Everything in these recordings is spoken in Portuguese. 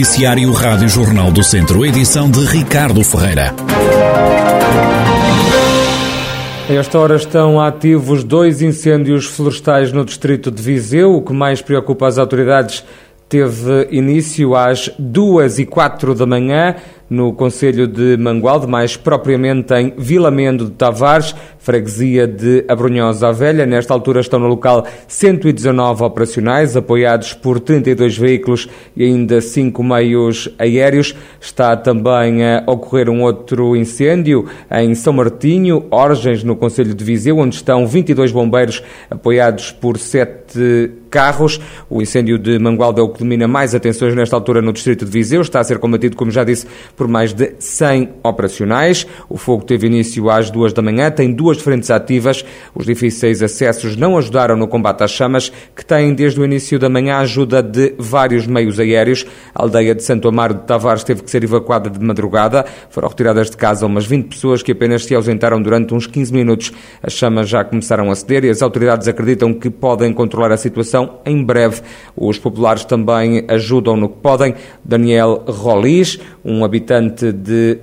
Noticiário Rádio Jornal do Centro, edição de Ricardo Ferreira. A esta hora estão ativos dois incêndios florestais no distrito de Viseu. O que mais preocupa as autoridades teve início às duas e quatro da manhã no Conselho de Mangualde, mais propriamente em Vilamendo de Tavares, freguesia de Abrunhosa a Velha. Nesta altura estão no local 119 operacionais, apoiados por 32 veículos e ainda 5 meios aéreos. Está também a ocorrer um outro incêndio em São Martinho, Orgens, no Conselho de Viseu, onde estão 22 bombeiros apoiados por 7 carros. O incêndio de Mangualde é o que domina mais atenções nesta altura no distrito de Viseu. Está a ser combatido, como já disse, por mais de 100 operacionais. O fogo teve início às duas da manhã, tem duas frentes ativas. Os difíceis acessos não ajudaram no combate às chamas, que têm desde o início da manhã a ajuda de vários meios aéreos. A aldeia de Santo Amaro de Tavares teve que ser evacuada de madrugada. Foram retiradas de casa umas 20 pessoas que apenas se ausentaram durante uns 15 minutos. As chamas já começaram a ceder e as autoridades acreditam que podem controlar a situação em breve. Os populares também ajudam no que podem. Daniel Rolis, um habitante de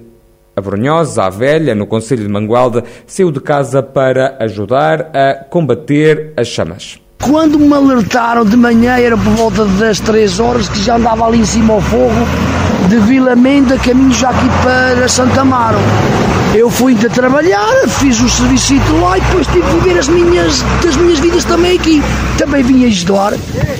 Abrunhosa, a Velha, no Conselho de Mangualde, saiu de casa para ajudar a combater as chamas. Quando me alertaram de manhã, era por volta das 3 horas, que já andava ali em cima ao fogo, de Vila Menda, caminho já aqui para Santa Amaro. Eu fui a trabalhar, fiz o serviço lá e depois tive que ver as minhas, as minhas vidas também aqui. Também vim ajudar.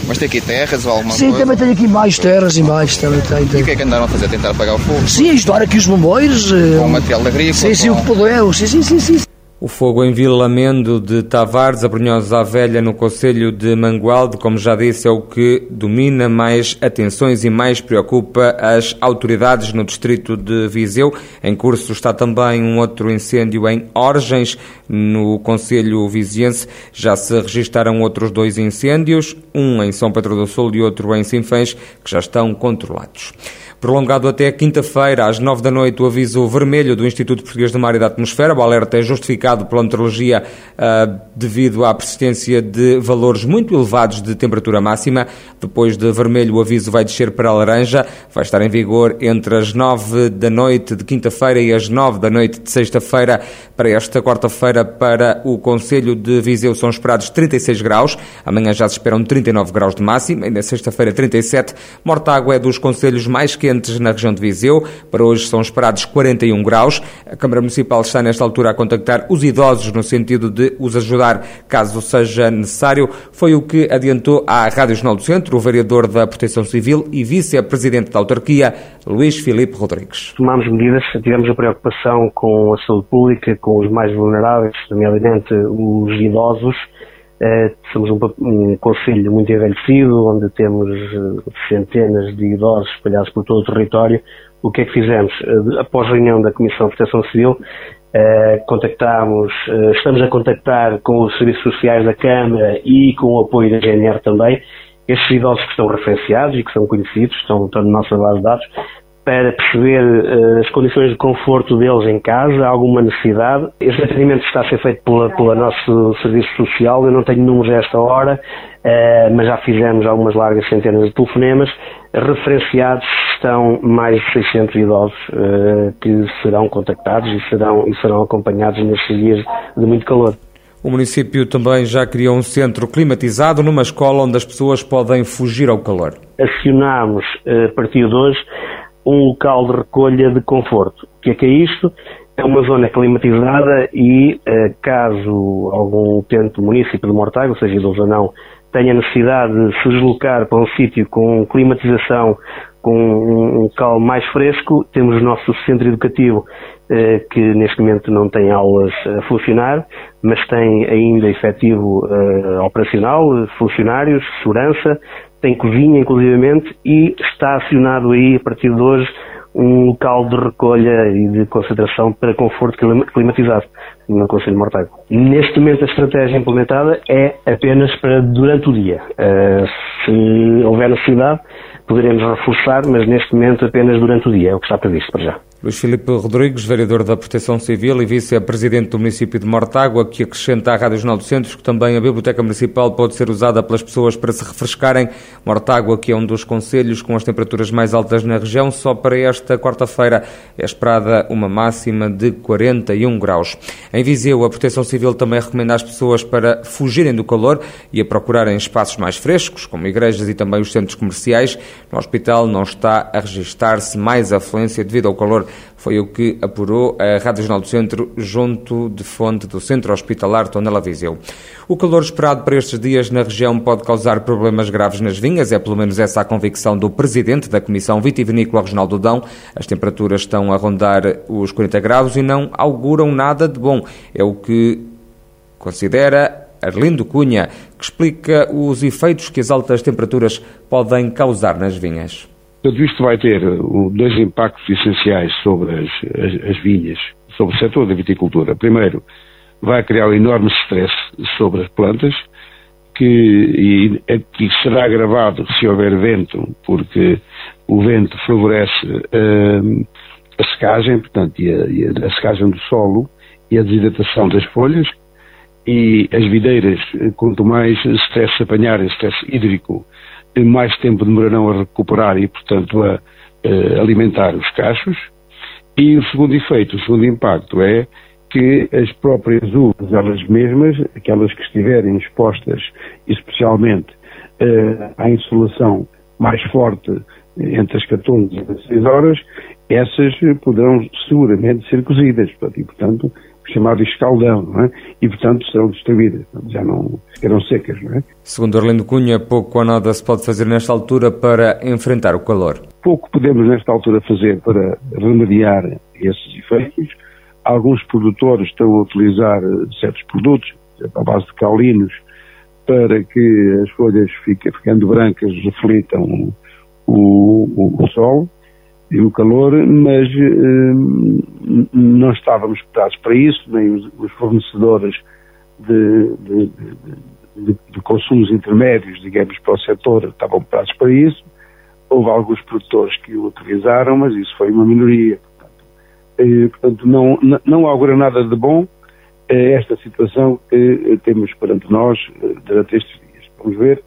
Mas tem aqui terras ou alguma Sim, coisa? também tenho aqui mais terras e mais. Também tenho, E o que é que andaram a fazer? Tentar apagar o fogo? Sim, ajudar aqui os bombeiros. Com o material agrícola? Sim, sim, o com... que puder. Sim, sim, sim, sim. O fogo em Vila Mendo de Tavares, a Brunhosa Velha, no Conselho de Mangualde, como já disse, é o que domina mais atenções e mais preocupa as autoridades no distrito de Viseu. Em curso está também um outro incêndio em Orgens, no Conselho Viziense. Já se registaram outros dois incêndios, um em São Pedro do Sul e outro em Sinfãs, que já estão controlados. Prolongado até quinta-feira, às nove da noite, o aviso vermelho do Instituto Português do Mar e da Atmosfera. O alerta é justificado pela meteorologia uh, devido à persistência de valores muito elevados de temperatura máxima. Depois de vermelho, o aviso vai descer para laranja. Vai estar em vigor entre as nove da noite de quinta-feira e as nove da noite de sexta-feira. Para esta quarta-feira, para o Conselho de Viseu, são esperados 36 graus. Amanhã já se esperam 39 graus de máxima e na sexta-feira 37. Mortágua é dos conselhos mais quentes quentes na região de Viseu. Para hoje são esperados 41 graus. A Câmara Municipal está nesta altura a contactar os idosos no sentido de os ajudar caso seja necessário. Foi o que adiantou à Rádio Jornal do Centro o vereador da Proteção Civil e vice-presidente da autarquia, Luís Filipe Rodrigues. Tomámos medidas, tivemos a preocupação com a saúde pública, com os mais vulneráveis, nomeadamente os idosos, Somos um, um conselho muito envelhecido, onde temos uh, centenas de idosos espalhados por todo o território. O que é que fizemos? Uh, após a reunião da Comissão de Proteção Civil, contactámos, estamos a contactar com os serviços sociais da Câmara e com o apoio da GNR também, estes idosos que estão referenciados e que são conhecidos, estão, estão na nossa base de dados, para perceber uh, as condições de conforto deles em casa, alguma necessidade. Este atendimento está a ser feito pela, pela nosso serviço social, eu não tenho números a esta hora, uh, mas já fizemos algumas largas centenas de telefonemas. Referenciados estão mais de 600 idosos uh, que serão contactados e serão, e serão acompanhados nestes dias de muito calor. O município também já criou um centro climatizado numa escola onde as pessoas podem fugir ao calor. Acionámos, a partir de hoje, um local de recolha de conforto. O que é que é isto? É uma zona climatizada e, caso algum utente do município de Mortágua, seja idoso ou não, tenha necessidade de se deslocar para um sítio com climatização, com um local mais fresco, temos o nosso centro educativo que neste momento não tem aulas a funcionar, mas tem ainda efetivo operacional, funcionários, segurança, tem cozinha inclusivamente e está acionado aí a partir de hoje um local de recolha e de concentração para conforto climatizado no Conselho de Mortágua. Neste momento a estratégia implementada é apenas para durante o dia. Uh, Se houver necessidade, poderemos reforçar, mas neste momento apenas durante o dia, é o que está previsto para já. Luís Filipe Rodrigues, vereador da Proteção Civil e vice-presidente do município de Mortágua, que acrescenta à Rádio Jornal do Centro que também a Biblioteca Municipal pode ser usada pelas pessoas para se refrescarem. Mortágua, que é um dos conselhos com as temperaturas mais altas na região, só para esta quarta-feira é esperada uma máxima de 41 graus. Viseu, a Proteção Civil também recomenda às pessoas para fugirem do calor e a procurarem espaços mais frescos, como igrejas e também os centros comerciais. No hospital não está a registar-se mais afluência devido ao calor foi o que apurou a Rádio Jornal do Centro junto de fonte do Centro Hospitalar Tondela Viseu. O calor esperado para estes dias na região pode causar problemas graves nas vinhas, é pelo menos essa a convicção do Presidente da Comissão Vitivinícola Regional do Dão. As temperaturas estão a rondar os 40 graus e não auguram nada de bom. É o que considera Arlindo Cunha, que explica os efeitos que as altas temperaturas podem causar nas vinhas. Tudo isto vai ter uh, dois impactos essenciais sobre as, as, as vinhas, sobre o setor da viticultura. Primeiro, vai criar um enorme stress sobre as plantas, que, e, que será agravado se houver vento, porque o vento favorece uh, a secagem, portanto, e a, e a, secagem do solo e a desidratação das folhas, e as videiras, quanto mais stress apanharem, stress hídrico, mais tempo demorarão a recuperar e, portanto, a, a alimentar os cachos. E o segundo efeito, o segundo impacto é que as próprias uvas, elas mesmas, aquelas que estiverem expostas especialmente uh, à insolação mais forte entre as 14 e as 16 horas, essas poderão seguramente ser cozidas. E, portanto, chamado escaldão, não é? E, portanto, serão destruídas, já não ficarão secas, não é? Segundo Orlando Cunha, pouco ou nada se pode fazer nesta altura para enfrentar o calor. Pouco podemos nesta altura fazer para remediar esses efeitos. Alguns produtores estão a utilizar certos produtos, à base de caulinos, para que as folhas fiquem ficando brancas reflitam o, o, o sol e o calor, mas uh, não estávamos preparados para isso, nem os, os fornecedores de, de, de, de, consumos intermédios, digamos, para o setor estavam preparados para isso. Houve alguns produtores que o utilizaram, mas isso foi uma minoria. Portanto, uh, portanto não, não augura nada de bom esta situação que temos perante nós durante estes dias. Vamos ver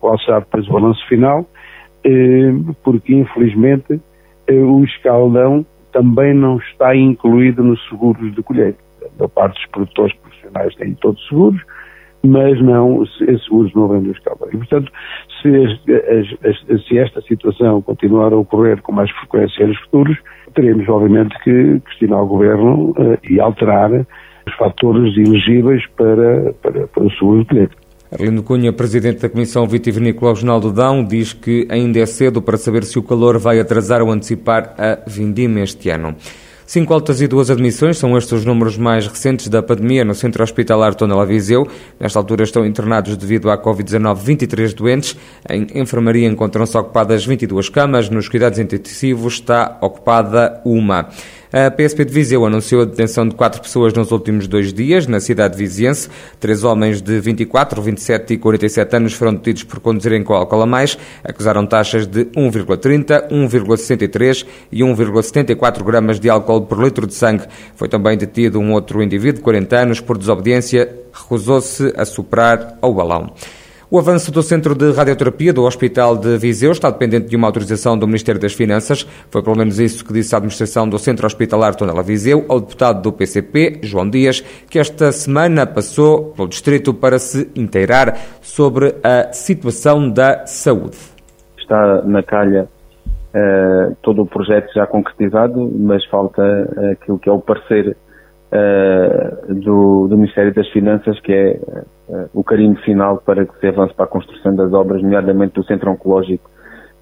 qual será depois o balanço final, porque infelizmente o escaldão também não está incluído nos seguros de colheita. Da parte dos produtores profissionais têm todos seguros, mas não, esses seguros não vêm do escaldão. E, portanto, se, as, as, se, esta situação continuar a ocorrer com mais frequência nos futuros, teremos, obviamente, que questionar o Governo uh, e alterar os fatores elegíveis para, para, para o seguro de colheita. Arlindo Cunha, presidente da Comissão Vitivinícola Regional do Dão, diz que ainda é cedo para saber se o calor vai atrasar ou antecipar a vindima este ano. Cinco altas e duas admissões são estes os números mais recentes da pandemia no Centro Hospitalar Tondela Viseu. Nesta altura estão internados devido à Covid-19 23 doentes. Em enfermaria encontram-se ocupadas 22 camas. Nos cuidados intensivos está ocupada uma. A PSP de Viseu anunciou a detenção de quatro pessoas nos últimos dois dias na cidade viziense. Três homens de 24, 27 e 47 anos foram detidos por conduzirem com álcool a mais. Acusaram taxas de 1,30, 1,63 e 1,74 gramas de álcool por litro de sangue. Foi também detido um outro indivíduo de 40 anos por desobediência. Recusou-se a soprar ao balão. O avanço do Centro de Radioterapia do Hospital de Viseu está dependente de uma autorização do Ministério das Finanças. Foi pelo menos isso que disse a administração do Centro Hospitalar Tondela Viseu ao deputado do PCP, João Dias, que esta semana passou pelo distrito para se inteirar sobre a situação da saúde. Está na calha uh, todo o projeto já concretizado, mas falta uh, aquilo que é o parecer uh, do, do, Ministério das Finanças, que é uh, o carinho final para que se avance para a construção das obras, nomeadamente do Centro Oncológico,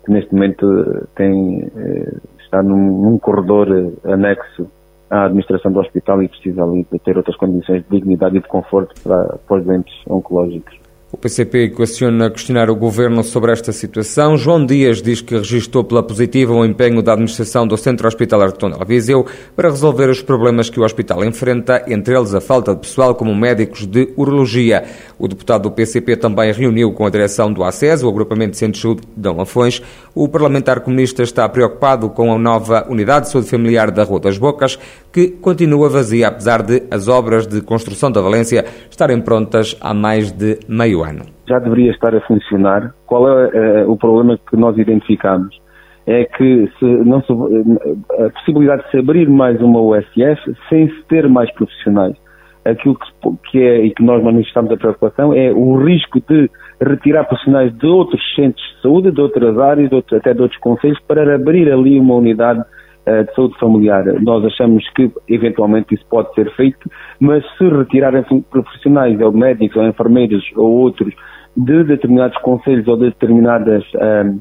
que neste momento tem, uh, está num, num, corredor anexo à administração do hospital e precisa ali de ter outras condições de dignidade e de conforto para, para os doentes oncológicos. O PCP equaciona questionar o governo sobre esta situação. João Dias diz que registrou pela positiva o empenho da administração do Centro Hospitalar de Tondela Viseu para resolver os problemas que o hospital enfrenta, entre eles a falta de pessoal como médicos de urologia. O deputado do PCP também reuniu com a direção do ACES, o agrupamento de Centros de Saúde de Lafões. O parlamentar comunista está preocupado com a nova unidade de saúde familiar da Rua das Bocas, que continua vazia apesar de as obras de construção da Valência estarem prontas há mais de meio ano. Já deveria estar a funcionar. Qual é uh, o problema que nós identificamos? É que se não se, eh, a possibilidade de se abrir mais uma USF sem se ter mais profissionais. Aquilo que, que é e que nós manifestamos a preocupação é o risco de retirar profissionais de outros centros de saúde, de outras áreas, de outros, até de outros conselhos, para abrir ali uma unidade de saúde familiar. Nós achamos que eventualmente isso pode ser feito, mas se retirarem profissionais, ou médicos, ou enfermeiros, ou outros, de determinados conselhos ou de determinadas uh,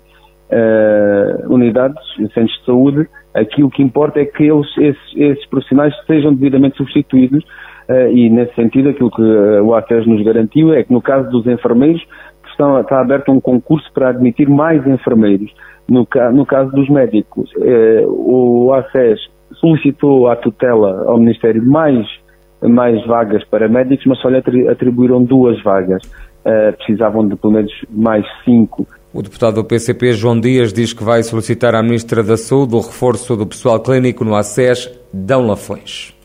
uh, unidades, centros de saúde, aquilo que importa é que eles, esses, esses profissionais sejam devidamente substituídos uh, e, nesse sentido, aquilo que o ACES nos garantiu é que, no caso dos enfermeiros, estão, está aberto um concurso para admitir mais enfermeiros. No, no caso dos médicos, o ACES solicitou à tutela ao Ministério mais mais vagas para médicos, mas só lhe atribuíram duas vagas. Uh, precisavam de pelo menos mais cinco. O deputado do PCP, João Dias, diz que vai solicitar à Ministra da Saúde o reforço do pessoal clínico no ACES Dão Lafões.